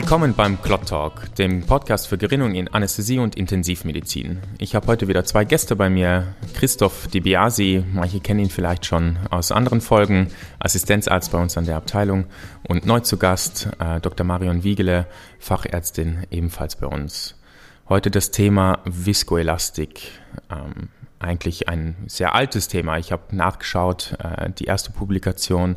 Willkommen beim Clot Talk, dem Podcast für Gerinnung in Anästhesie und Intensivmedizin. Ich habe heute wieder zwei Gäste bei mir. Christoph DiBiasi, manche kennen ihn vielleicht schon aus anderen Folgen, Assistenzarzt bei uns an der Abteilung. Und neu zu Gast äh, Dr. Marion Wiegele, Fachärztin ebenfalls bei uns. Heute das Thema Viskoelastik. Ähm, eigentlich ein sehr altes Thema. Ich habe nachgeschaut, äh, die erste Publikation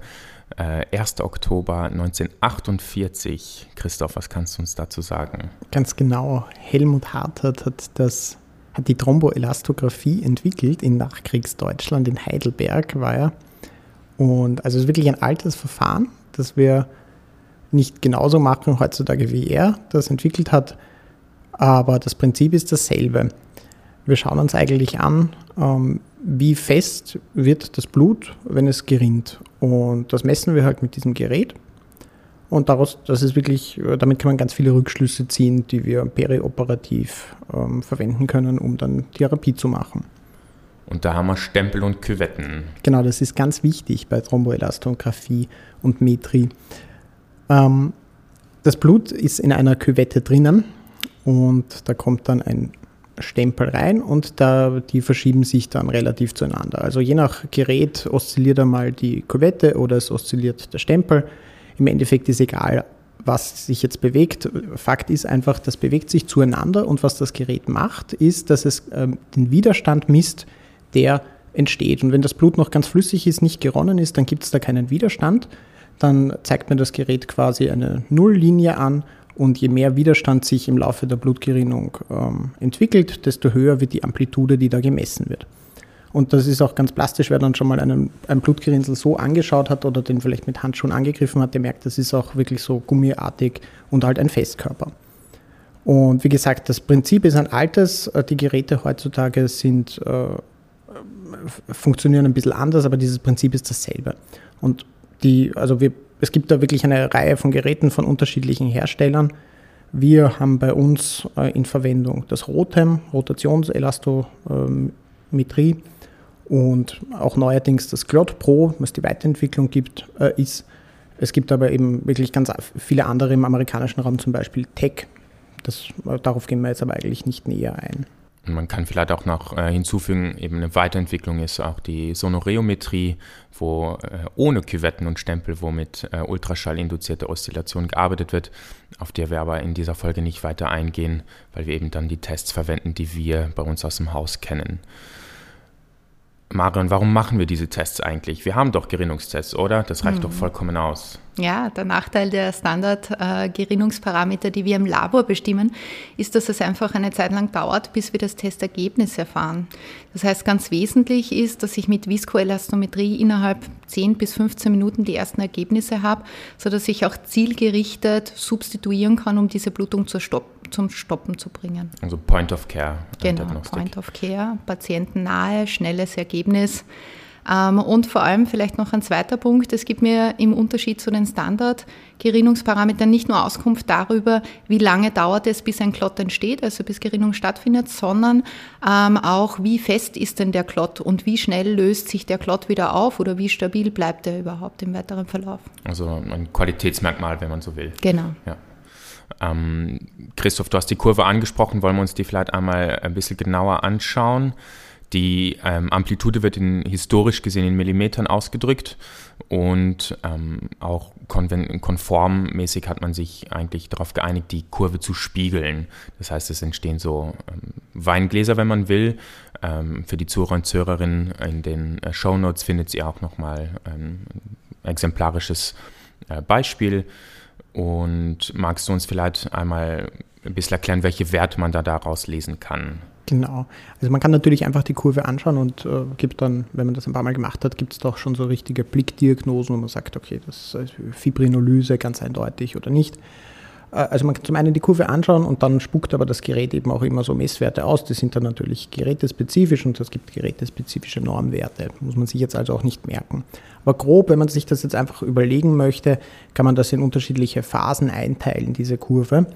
äh, 1. Oktober 1948. Christoph, was kannst du uns dazu sagen? Ganz genau. Helmut Hartert hat, das, hat die Thromboelastographie entwickelt in Nachkriegsdeutschland, in Heidelberg war er. Und also es ist wirklich ein altes Verfahren, das wir nicht genauso machen heutzutage, wie er das entwickelt hat, aber das Prinzip ist dasselbe. Wir schauen uns eigentlich an, ähm, wie fest wird das Blut, wenn es gerinnt. Und das messen wir halt mit diesem Gerät. Und daraus, das ist wirklich, damit kann man ganz viele Rückschlüsse ziehen, die wir perioperativ ähm, verwenden können, um dann Therapie zu machen. Und da haben wir Stempel und Küvetten. Genau, das ist ganz wichtig bei Thromboelastographie und Metri. Ähm, das Blut ist in einer Küvette drinnen und da kommt dann ein Stempel rein und da, die verschieben sich dann relativ zueinander. Also je nach Gerät oszilliert einmal die Kuvette oder es oszilliert der Stempel. Im Endeffekt ist egal, was sich jetzt bewegt. Fakt ist einfach, das bewegt sich zueinander und was das Gerät macht, ist, dass es ähm, den Widerstand misst, der entsteht. Und wenn das Blut noch ganz flüssig ist, nicht geronnen ist, dann gibt es da keinen Widerstand. Dann zeigt mir das Gerät quasi eine Nulllinie an und je mehr Widerstand sich im Laufe der Blutgerinnung ähm, entwickelt, desto höher wird die Amplitude, die da gemessen wird. Und das ist auch ganz plastisch, wer dann schon mal einen, ein Blutgerinnsel so angeschaut hat oder den vielleicht mit Handschuhen angegriffen hat, der merkt, das ist auch wirklich so gummiartig und halt ein Festkörper. Und wie gesagt, das Prinzip ist ein altes. Äh, die Geräte heutzutage sind, äh, funktionieren ein bisschen anders, aber dieses Prinzip ist dasselbe. Und die, also wir es gibt da wirklich eine Reihe von Geräten von unterschiedlichen Herstellern. Wir haben bei uns äh, in Verwendung das Rotem, Rotationselastometrie und auch neuerdings das Glot Pro, was die Weiterentwicklung gibt, äh, ist. Es gibt aber eben wirklich ganz viele andere im amerikanischen Raum, zum Beispiel Tech. Das, äh, darauf gehen wir jetzt aber eigentlich nicht näher ein. Man kann vielleicht auch noch äh, hinzufügen, eben eine Weiterentwicklung ist auch die Sonoreometrie, wo äh, ohne Küvetten und Stempel, wo mit äh, ultraschallinduzierter Oszillation gearbeitet wird, auf die wir aber in dieser Folge nicht weiter eingehen, weil wir eben dann die Tests verwenden, die wir bei uns aus dem Haus kennen. Marion, warum machen wir diese Tests eigentlich? Wir haben doch Gerinnungstests, oder? Das reicht hm. doch vollkommen aus. Ja, der Nachteil der Standard-Gerinnungsparameter, die wir im Labor bestimmen, ist, dass es einfach eine Zeit lang dauert, bis wir das Testergebnis erfahren. Das heißt, ganz wesentlich ist, dass ich mit Viskoelastometrie innerhalb 10 bis 15 Minuten die ersten Ergebnisse habe, sodass ich auch zielgerichtet substituieren kann, um diese Blutung zu stoppen zum Stoppen zu bringen. Also Point of Care. Genau, Point of Care, patientennahe, schnelles Ergebnis. Ähm, und vor allem vielleicht noch ein zweiter Punkt, es gibt mir im Unterschied zu den Standard-Gerinnungsparametern nicht nur Auskunft darüber, wie lange dauert es, bis ein Klott entsteht, also bis Gerinnung stattfindet, sondern ähm, auch, wie fest ist denn der Klott und wie schnell löst sich der Klott wieder auf oder wie stabil bleibt er überhaupt im weiteren Verlauf. Also ein Qualitätsmerkmal, wenn man so will. Genau. Ja. Ähm, Christoph, du hast die Kurve angesprochen, wollen wir uns die vielleicht einmal ein bisschen genauer anschauen. Die ähm, Amplitude wird in, historisch gesehen in Millimetern ausgedrückt und ähm, auch konformmäßig hat man sich eigentlich darauf geeinigt, die Kurve zu spiegeln. Das heißt, es entstehen so ähm, Weingläser, wenn man will. Ähm, für die Zuhörer und Zuhörerinnen in den äh, Show Notes findet ihr auch nochmal ein exemplarisches äh, Beispiel. Und magst du uns vielleicht einmal ein bisschen erklären, welche Werte man da daraus lesen kann? Genau. Also man kann natürlich einfach die Kurve anschauen und äh, gibt dann, wenn man das ein paar Mal gemacht hat, gibt es doch schon so richtige Blickdiagnosen, wo man sagt, okay, das ist Fibrinolyse ganz eindeutig oder nicht. Äh, also man kann zum einen die Kurve anschauen und dann spuckt aber das Gerät eben auch immer so Messwerte aus. Die sind dann natürlich gerätespezifisch und es gibt gerätespezifische Normwerte. Muss man sich jetzt also auch nicht merken. Aber grob, wenn man sich das jetzt einfach überlegen möchte, kann man das in unterschiedliche Phasen einteilen, diese Kurve.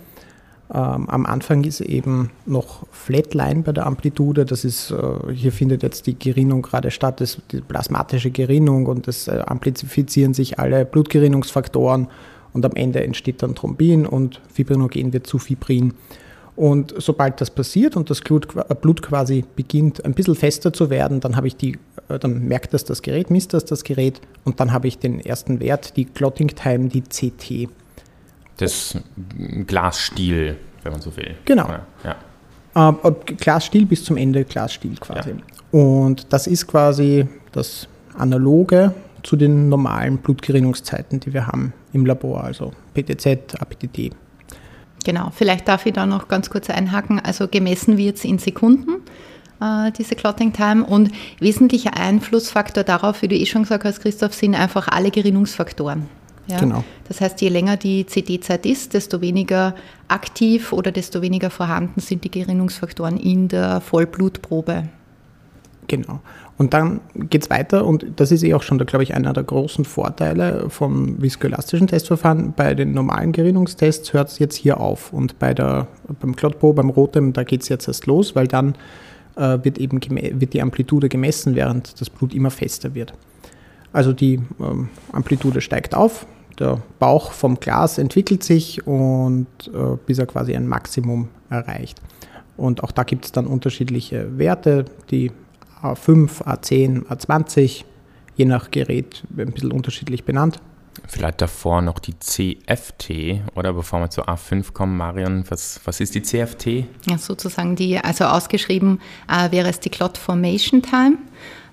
Ähm, am Anfang ist eben noch Flatline bei der Amplitude. Das ist, äh, hier findet jetzt die Gerinnung gerade statt, das, die plasmatische Gerinnung und es äh, amplifizieren sich alle Blutgerinnungsfaktoren und am Ende entsteht dann Thrombin und Fibrinogen wird zu Fibrin. Und sobald das passiert und das Blut quasi beginnt ein bisschen fester zu werden, dann habe ich die, äh, dann merkt das das Gerät, misst das das Gerät und dann habe ich den ersten Wert, die Clotting Time, die CT. Das Glasstiel, wenn man so will. Genau. Ja. Äh, Glasstiel bis zum Ende Glasstiel quasi. Ja. Und das ist quasi das Analoge zu den normalen Blutgerinnungszeiten, die wir haben im Labor, also PTZ, APTT. Genau, vielleicht darf ich da noch ganz kurz einhaken. Also gemessen wird es in Sekunden, äh, diese Clotting Time. Und wesentlicher Einflussfaktor darauf, wie du eh schon gesagt hast, Christoph, sind einfach alle Gerinnungsfaktoren. Ja? Genau. Das heißt, je länger die CD-Zeit ist, desto weniger aktiv oder desto weniger vorhanden sind die Gerinnungsfaktoren in der Vollblutprobe. Genau. Und dann geht es weiter und das ist eh auch schon, glaube ich, einer der großen Vorteile vom viskoelastischen Testverfahren. Bei den normalen Gerinnungstests hört es jetzt hier auf und bei der, beim Clotpo, beim Rotem, da geht es jetzt erst los, weil dann äh, wird eben wird die Amplitude gemessen, während das Blut immer fester wird. Also die ähm, Amplitude steigt auf, der Bauch vom Glas entwickelt sich und äh, bis er quasi ein Maximum erreicht. Und auch da gibt es dann unterschiedliche Werte, die A5, A10, A20, je nach Gerät ein bisschen unterschiedlich benannt. Vielleicht davor noch die CFT, oder bevor wir zu A5 kommen, Marion, was, was ist die CFT? Ja, sozusagen die, also ausgeschrieben äh, wäre es die Clot Formation Time.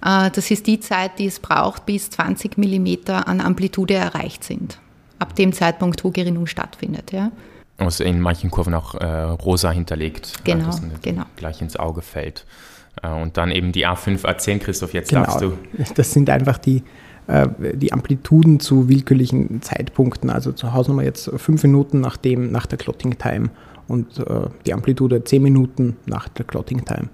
Äh, das ist die Zeit, die es braucht, bis 20 mm an Amplitude erreicht sind. Ab dem Zeitpunkt, wo Gerinnung stattfindet. Ja. Also in manchen Kurven auch äh, rosa hinterlegt, genau, weil das genau. gleich ins Auge fällt. Äh, und dann eben die A5, A10, Christoph, jetzt genau. darfst du. Das sind einfach die, äh, die Amplituden zu willkürlichen Zeitpunkten. Also zur Hausnummer jetzt fünf Minuten nach, dem, nach der Clotting Time und äh, die Amplitude zehn Minuten nach der Clotting Time.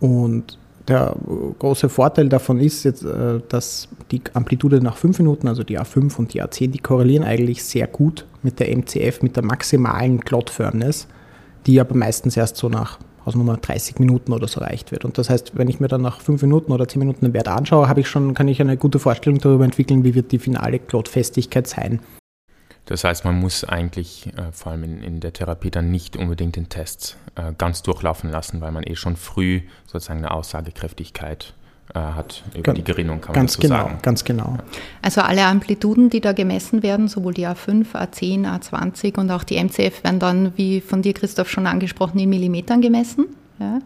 Und der große Vorteil davon ist jetzt, dass die Amplitude nach fünf Minuten, also die A5 und die A10, die korrelieren eigentlich sehr gut mit der MCF, mit der maximalen Clot Firmness, die aber meistens erst so nach Hausnummer 30 Minuten oder so erreicht wird. Und das heißt, wenn ich mir dann nach 5 Minuten oder 10 Minuten den Wert anschaue, habe ich schon, kann ich eine gute Vorstellung darüber entwickeln, wie wird die finale Klotfestigkeit sein. Das heißt, man muss eigentlich äh, vor allem in, in, der Therapie dann nicht unbedingt den Test äh, ganz durchlaufen lassen, weil man eh schon früh sozusagen eine Aussagekräftigkeit hat über ganz, die Gerinnung, kann man ganz dazu genau, sagen. Ganz genau. Also alle Amplituden, die da gemessen werden, sowohl die A5, A10, A20 und auch die MCF werden dann, wie von dir Christoph schon angesprochen, in Millimetern gemessen. Ja.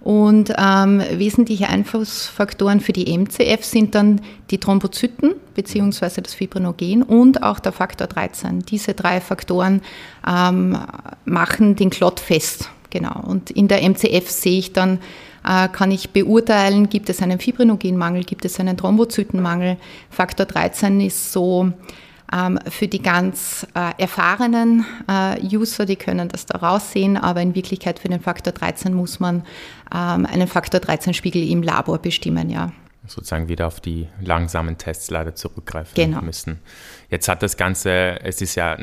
Und ähm, wesentliche Einflussfaktoren für die MCF sind dann die Thrombozyten bzw. das Fibrinogen und auch der Faktor 13. Diese drei Faktoren ähm, machen den Klott fest. Genau. Und in der MCF sehe ich dann äh, kann ich beurteilen, gibt es einen Fibrinogenmangel, gibt es einen Thrombozytenmangel. Faktor 13 ist so ähm, für die ganz äh, erfahrenen äh, User, die können das da raussehen, aber in Wirklichkeit für den Faktor 13 muss man ähm, einen Faktor 13-Spiegel im Labor bestimmen, ja sozusagen wieder auf die langsamen Tests leider zurückgreifen genau. müssen. Jetzt hat das Ganze, es ist ja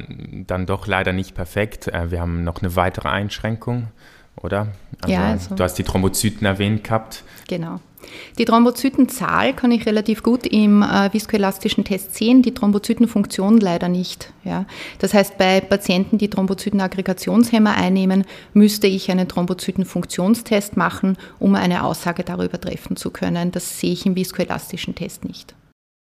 dann doch leider nicht perfekt. Wir haben noch eine weitere Einschränkung oder? Also, ja, also. Du hast die Thrombozyten erwähnt gehabt. Genau. Die Thrombozytenzahl kann ich relativ gut im äh, viskoelastischen Test sehen, die Thrombozytenfunktion leider nicht. Ja. Das heißt, bei Patienten, die Thrombozytenaggregationshemmer einnehmen, müsste ich einen Thrombozytenfunktionstest machen, um eine Aussage darüber treffen zu können. Das sehe ich im viskoelastischen Test nicht.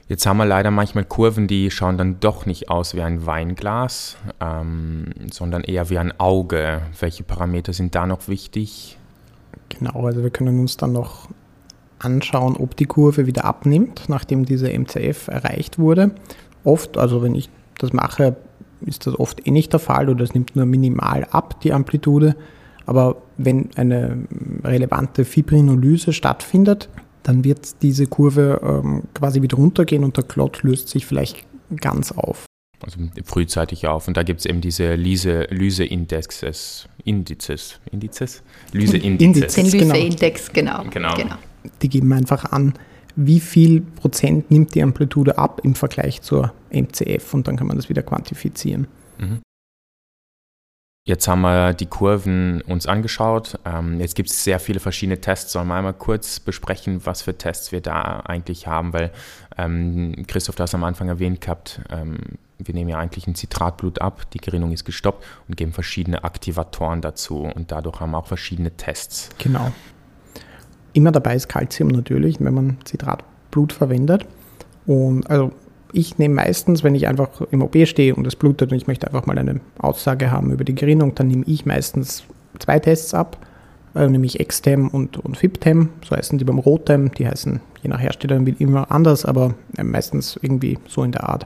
Jetzt haben wir leider manchmal Kurven, die schauen dann doch nicht aus wie ein Weinglas, ähm, sondern eher wie ein Auge. Welche Parameter sind da noch wichtig? Genau, also wir können uns dann noch anschauen, ob die Kurve wieder abnimmt, nachdem diese MCF erreicht wurde. Oft, also wenn ich das mache, ist das oft eh nicht der Fall oder es nimmt nur minimal ab, die Amplitude. Aber wenn eine relevante Fibrinolyse stattfindet, dann wird diese Kurve ähm, quasi wieder runtergehen und der Klot löst sich vielleicht ganz auf. Also frühzeitig auf. Und da gibt es eben diese Lyse-Indexes, Indizes, Indizes? Lyse-Indizes. Den Lyse-Index, genau. genau. genau. Die geben einfach an, wie viel Prozent nimmt die Amplitude ab im Vergleich zur MCF und dann kann man das wieder quantifizieren. Mhm. Jetzt haben wir die Kurven uns angeschaut. Ähm, jetzt gibt es sehr viele verschiedene Tests. Sollen wir einmal kurz besprechen, was für Tests wir da eigentlich haben? Weil ähm, Christoph, du hast am Anfang erwähnt gehabt, ähm, wir nehmen ja eigentlich ein Zitratblut ab, die Gerinnung ist gestoppt und geben verschiedene Aktivatoren dazu. Und dadurch haben wir auch verschiedene Tests. Genau. Immer dabei ist Kalzium natürlich, wenn man Zitratblut verwendet. Und also ich nehme meistens, wenn ich einfach im OP stehe und es blutet und ich möchte einfach mal eine Aussage haben über die Gerinnung, dann nehme ich meistens zwei Tests ab, äh, nämlich Extem und, und FIPTEM, so heißen die beim Rotem, die heißen je nach Hersteller immer anders, aber äh, meistens irgendwie so in der Art.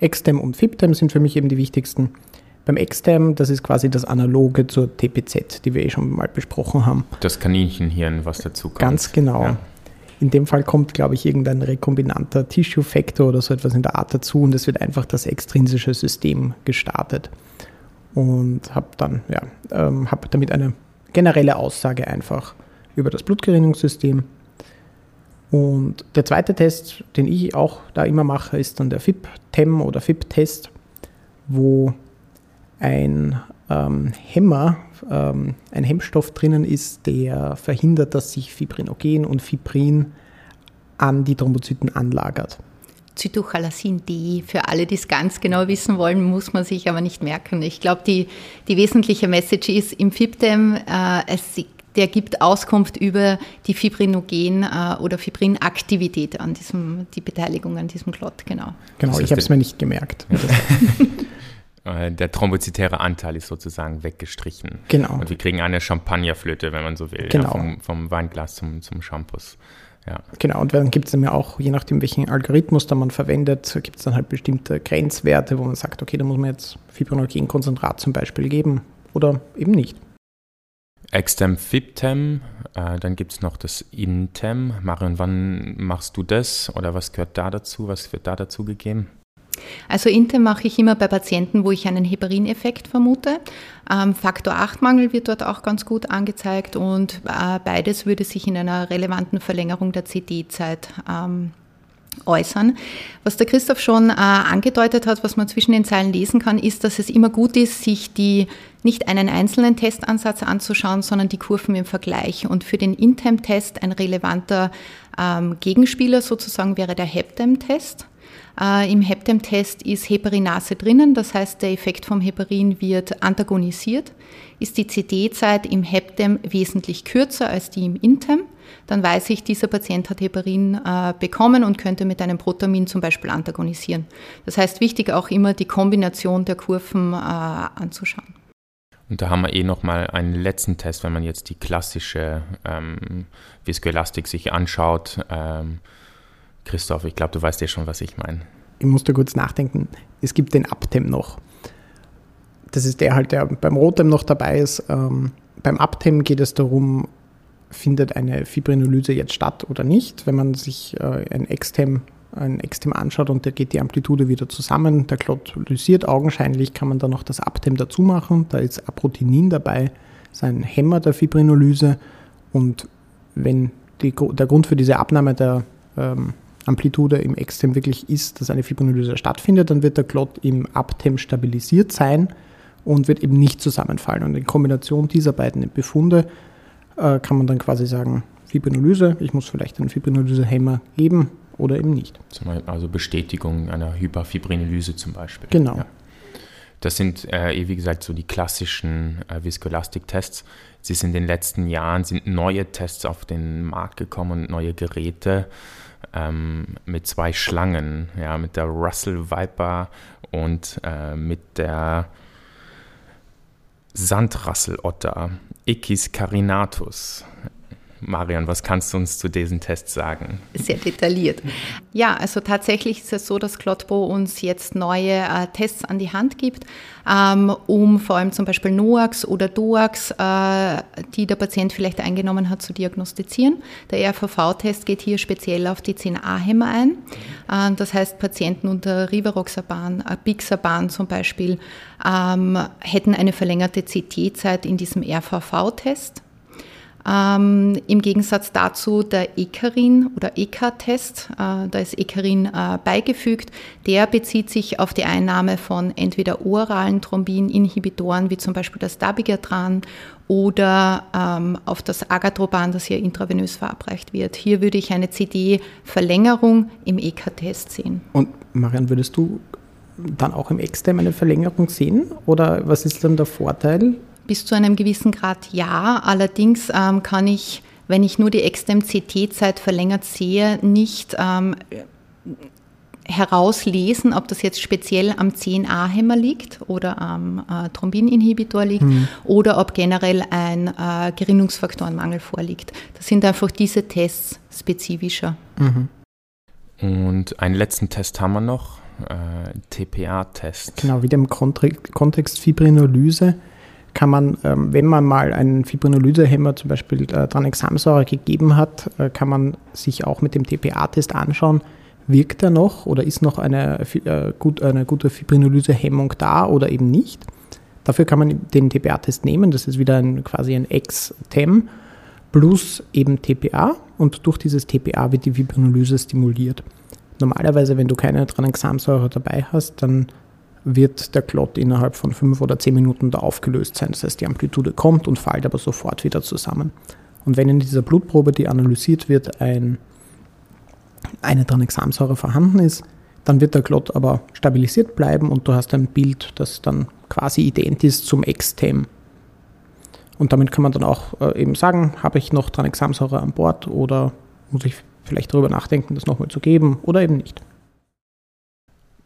Extem und FIPTEM sind für mich eben die wichtigsten. Beim Extem, das ist quasi das Analoge zur TPZ, die wir eh schon mal besprochen haben. Das Kaninchenhirn, was dazu kommt. Ganz genau. Ja. In dem Fall kommt, glaube ich, irgendein rekombinanter Tissue-Factor oder so etwas in der Art dazu und es wird einfach das extrinsische System gestartet. Und habe dann, ja, ähm, habe damit eine generelle Aussage einfach über das Blutgerinnungssystem. Und der zweite Test, den ich auch da immer mache, ist dann der FIP-TEM oder FIP-Test, wo ein ähm, Hämmer, ähm, ein Hemmstoff drinnen ist, der verhindert, dass sich Fibrinogen und Fibrin an die Thrombozyten anlagert. Zytochalasin D. Für alle, die es ganz genau wissen wollen, muss man sich aber nicht merken. Ich glaube, die, die wesentliche Message ist im FIPDEM, äh, es, der gibt Auskunft über die Fibrinogen- äh, oder Fibrinaktivität an diesem, die Beteiligung an diesem Klott, genau. Genau, ich habe es mir nicht gemerkt. Äh, der thrombozytäre Anteil ist sozusagen weggestrichen. Genau. Und wir kriegen eine Champagnerflöte, wenn man so will, genau. ja, vom, vom, Weinglas zum, zum Shampoos. Ja. Genau, und dann gibt es dann ja auch, je nachdem, welchen Algorithmus da man verwendet, gibt es dann halt bestimmte Grenzwerte, wo man sagt, okay, da muss man jetzt Fibrinogenkonzentrat zum Beispiel geben oder eben nicht. Extem Fibtem, äh, dann gibt es noch das Intem. Marion, wann machst du das oder was gehört da dazu? Was wird da dazu gegeben? Also Intem mache ich immer bei Patienten, wo ich einen Heparineffekt vermute. Ähm, Faktor 8-Mangel wird dort auch ganz gut angezeigt und äh, beides würde sich in einer relevanten Verlängerung der CD-Zeit ähm, äußern. Was der Christoph schon äh, angedeutet hat, was man zwischen den Zeilen lesen kann, ist, dass es immer gut ist, sich die nicht einen einzelnen Testansatz anzuschauen, sondern die Kurven im Vergleich. Und für den Intem-Test ein relevanter ähm, Gegenspieler sozusagen wäre der Heptem-Test. Äh, Im Heptem-Test ist Heparinase drinnen, das heißt, der Effekt vom Heparin wird antagonisiert. Ist die CD-Zeit im Heptem wesentlich kürzer als die im Intem, dann weiß ich, dieser Patient hat Heparin äh, bekommen und könnte mit einem Protamin zum Beispiel antagonisieren. Das heißt, wichtig auch immer die Kombination der Kurven äh, anzuschauen. Und da haben wir eh nochmal einen letzten Test, wenn man jetzt die klassische ähm, Viskoelastik sich anschaut. Ähm, Christoph, ich glaube, du weißt ja schon, was ich meine. Ich musste kurz nachdenken. Es gibt den Aptem noch. Das ist der halt, der beim Rotem noch dabei ist. Ähm, beim Aptem geht es darum, findet eine Fibrinolyse jetzt statt oder nicht. Wenn man sich äh, ein Extem ein Extem anschaut und da geht die Amplitude wieder zusammen, der Klot lysiert augenscheinlich, kann man da noch das Aptem dazu machen. Da ist Aprotinin dabei, ist ein Hämmer der Fibrinolyse und wenn die, der Grund für diese Abnahme der ähm, Amplitude im Extem wirklich ist, dass eine Fibrinolyse stattfindet, dann wird der Klot im Aptem stabilisiert sein und wird eben nicht zusammenfallen. Und in Kombination dieser beiden Befunde äh, kann man dann quasi sagen, Fibrinolyse, ich muss vielleicht einen Fibrinolysehemmer geben oder eben nicht. Also Bestätigung einer Hyperfibrinolyse zum Beispiel. Genau. Ja. Das sind, äh, wie gesagt, so die klassischen äh, Viskolastik-Tests. Sie sind in den letzten Jahren sind neue Tests auf den Markt gekommen und neue Geräte ähm, mit zwei Schlangen, ja, mit der Russell Viper und äh, mit der Sandrasselotter, Ichis carinatus. Marion, was kannst du uns zu diesen Tests sagen? Sehr detailliert. Ja, also tatsächlich ist es so, dass Clotbo uns jetzt neue äh, Tests an die Hand gibt, ähm, um vor allem zum Beispiel NOAX oder DOAX, äh, die der Patient vielleicht eingenommen hat, zu diagnostizieren. Der RVV-Test geht hier speziell auf die 10A-Hämmer ein. Äh, das heißt, Patienten unter Rivaroxaban, äh, Bixaban zum Beispiel, ähm, hätten eine verlängerte CT-Zeit in diesem RVV-Test. Ähm, Im Gegensatz dazu der Ekarin oder EK-Test, äh, da ist Ekarin äh, beigefügt, der bezieht sich auf die Einnahme von entweder oralen Thrombininhibitoren wie zum Beispiel das Dabigatran oder ähm, auf das Agatroban, das hier intravenös verabreicht wird. Hier würde ich eine CD-Verlängerung im EK-Test sehen. Und Marian, würdest du dann auch im Extem eine Verlängerung sehen? Oder was ist dann der Vorteil? Bis zu einem gewissen Grad ja. Allerdings ähm, kann ich, wenn ich nur die Extem-CT-Zeit verlängert sehe, nicht ähm, herauslesen, ob das jetzt speziell am 10a-Hämmer liegt oder am äh, Thrombininhibitor liegt mhm. oder ob generell ein äh, Gerinnungsfaktorenmangel vorliegt. Das sind einfach diese Tests spezifischer. Mhm. Und einen letzten Test haben wir noch, äh, TPA-Test. Genau, wie dem Kontext Fibrinolyse kann man, ähm, wenn man mal einen Fibrinolysehemmer, zum Beispiel äh, Tranexamsäure gegeben hat, äh, kann man sich auch mit dem TPA-Test anschauen, wirkt er noch oder ist noch eine, äh, eine gute Fibrinolysehemmung da oder eben nicht. Dafür kann man den TPA-Test nehmen, das ist wieder ein, quasi ein Ex-TEM plus eben TPA und durch dieses TPA wird die Fibrinolyse stimuliert. Normalerweise, wenn du keine Tranexamsäure dabei hast, dann wird der Klott innerhalb von fünf oder zehn Minuten da aufgelöst sein. Das heißt, die Amplitude kommt und fällt aber sofort wieder zusammen. Und wenn in dieser Blutprobe, die analysiert wird, ein, eine Tranexamsäure vorhanden ist, dann wird der Klott aber stabilisiert bleiben und du hast ein Bild, das dann quasi ident ist zum Extem. Und damit kann man dann auch äh, eben sagen, habe ich noch Tranexamsäure an Bord oder muss ich vielleicht darüber nachdenken, das nochmal zu geben oder eben nicht.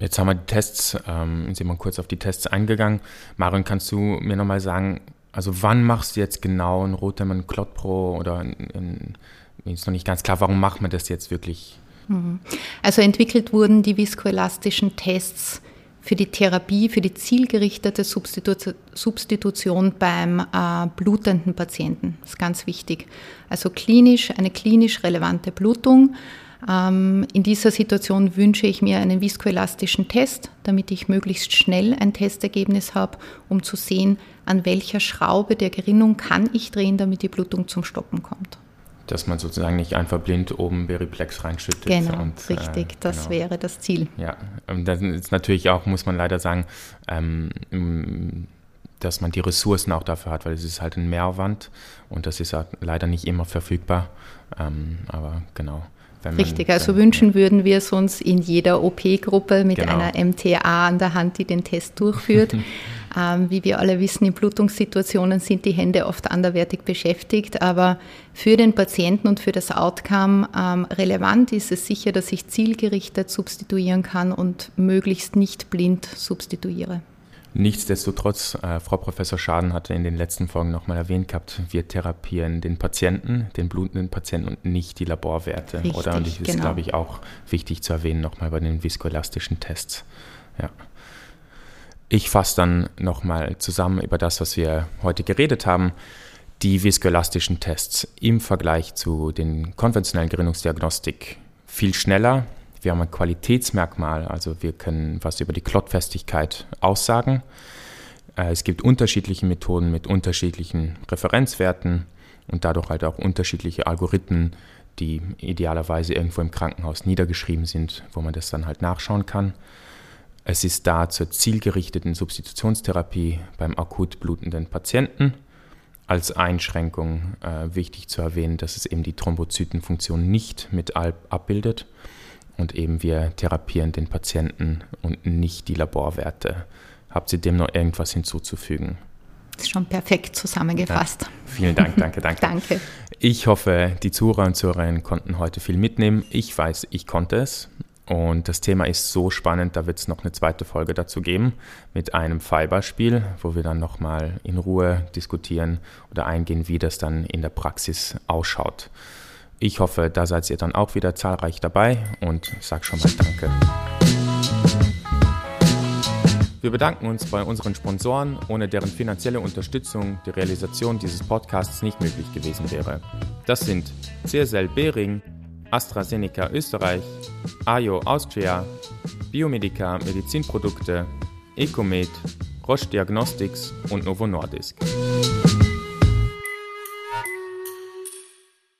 Jetzt haben wir die Tests, ähm, sind wir kurz auf die Tests eingegangen. Marion, kannst du mir nochmal sagen, also wann machst du jetzt genau ein Rotem, Clot Pro oder ein, ein, mir ist noch nicht ganz klar, warum macht man das jetzt wirklich? Mhm. Also entwickelt wurden die viskoelastischen Tests für die Therapie, für die zielgerichtete Substitu Substitution beim äh, blutenden Patienten. Das ist ganz wichtig. Also klinisch, eine klinisch relevante Blutung ähm, in dieser Situation wünsche ich mir einen viskoelastischen Test, damit ich möglichst schnell ein Testergebnis habe, um zu sehen, an welcher Schraube der Gerinnung kann ich drehen, damit die Blutung zum Stoppen kommt. Dass man sozusagen nicht einfach blind oben Beriplex reinschüttet. Genau, und, äh, richtig, äh, das genau. wäre das Ziel. Ja, und das ist natürlich auch, muss man leider sagen, ähm, dass man die Ressourcen auch dafür hat, weil es ist halt ein Mehrwand und das ist halt leider nicht immer verfügbar. Ähm, aber genau. Richtig, also wünschen würden wir es uns in jeder OP-Gruppe mit genau. einer MTA an der Hand, die den Test durchführt. ähm, wie wir alle wissen, in Blutungssituationen sind die Hände oft anderwertig beschäftigt, aber für den Patienten und für das Outcome ähm, relevant ist es sicher, dass ich zielgerichtet substituieren kann und möglichst nicht blind substituiere. Nichtsdestotrotz, äh, Frau Professor Schaden hatte in den letzten Folgen nochmal erwähnt gehabt, wir therapieren den Patienten, den blutenden Patienten und nicht die Laborwerte. Richtig, oder? Und das ist, genau. glaube ich, auch wichtig zu erwähnen, nochmal bei den viskoelastischen Tests. Ja. Ich fasse dann nochmal zusammen über das, was wir heute geredet haben. Die viskoelastischen Tests im Vergleich zu den konventionellen Gerinnungsdiagnostik viel schneller, wir haben ein Qualitätsmerkmal, also wir können was über die Klottfestigkeit aussagen. Äh, es gibt unterschiedliche Methoden mit unterschiedlichen Referenzwerten und dadurch halt auch unterschiedliche Algorithmen, die idealerweise irgendwo im Krankenhaus niedergeschrieben sind, wo man das dann halt nachschauen kann. Es ist da zur zielgerichteten Substitutionstherapie beim akut blutenden Patienten. Als Einschränkung äh, wichtig zu erwähnen, dass es eben die Thrombozytenfunktion nicht mit abbildet und eben wir therapieren den Patienten und nicht die Laborwerte. Habt ihr dem noch irgendwas hinzuzufügen? Das ist schon perfekt zusammengefasst. Ja, vielen Dank, danke, danke. danke. Ich hoffe, die Zuhörer und Zuhörerinnen konnten heute viel mitnehmen. Ich weiß, ich konnte es. Und das Thema ist so spannend, da wird es noch eine zweite Folge dazu geben mit einem Fiber-Spiel, wo wir dann nochmal in Ruhe diskutieren oder eingehen, wie das dann in der Praxis ausschaut. Ich hoffe, da seid ihr dann auch wieder zahlreich dabei und sag schon mal Danke. Wir bedanken uns bei unseren Sponsoren, ohne deren finanzielle Unterstützung die Realisation dieses Podcasts nicht möglich gewesen wäre. Das sind CSL Behring, AstraZeneca Österreich, AIO Austria, Biomedica Medizinprodukte, Ecomed, Roche Diagnostics und Novo Nordisk.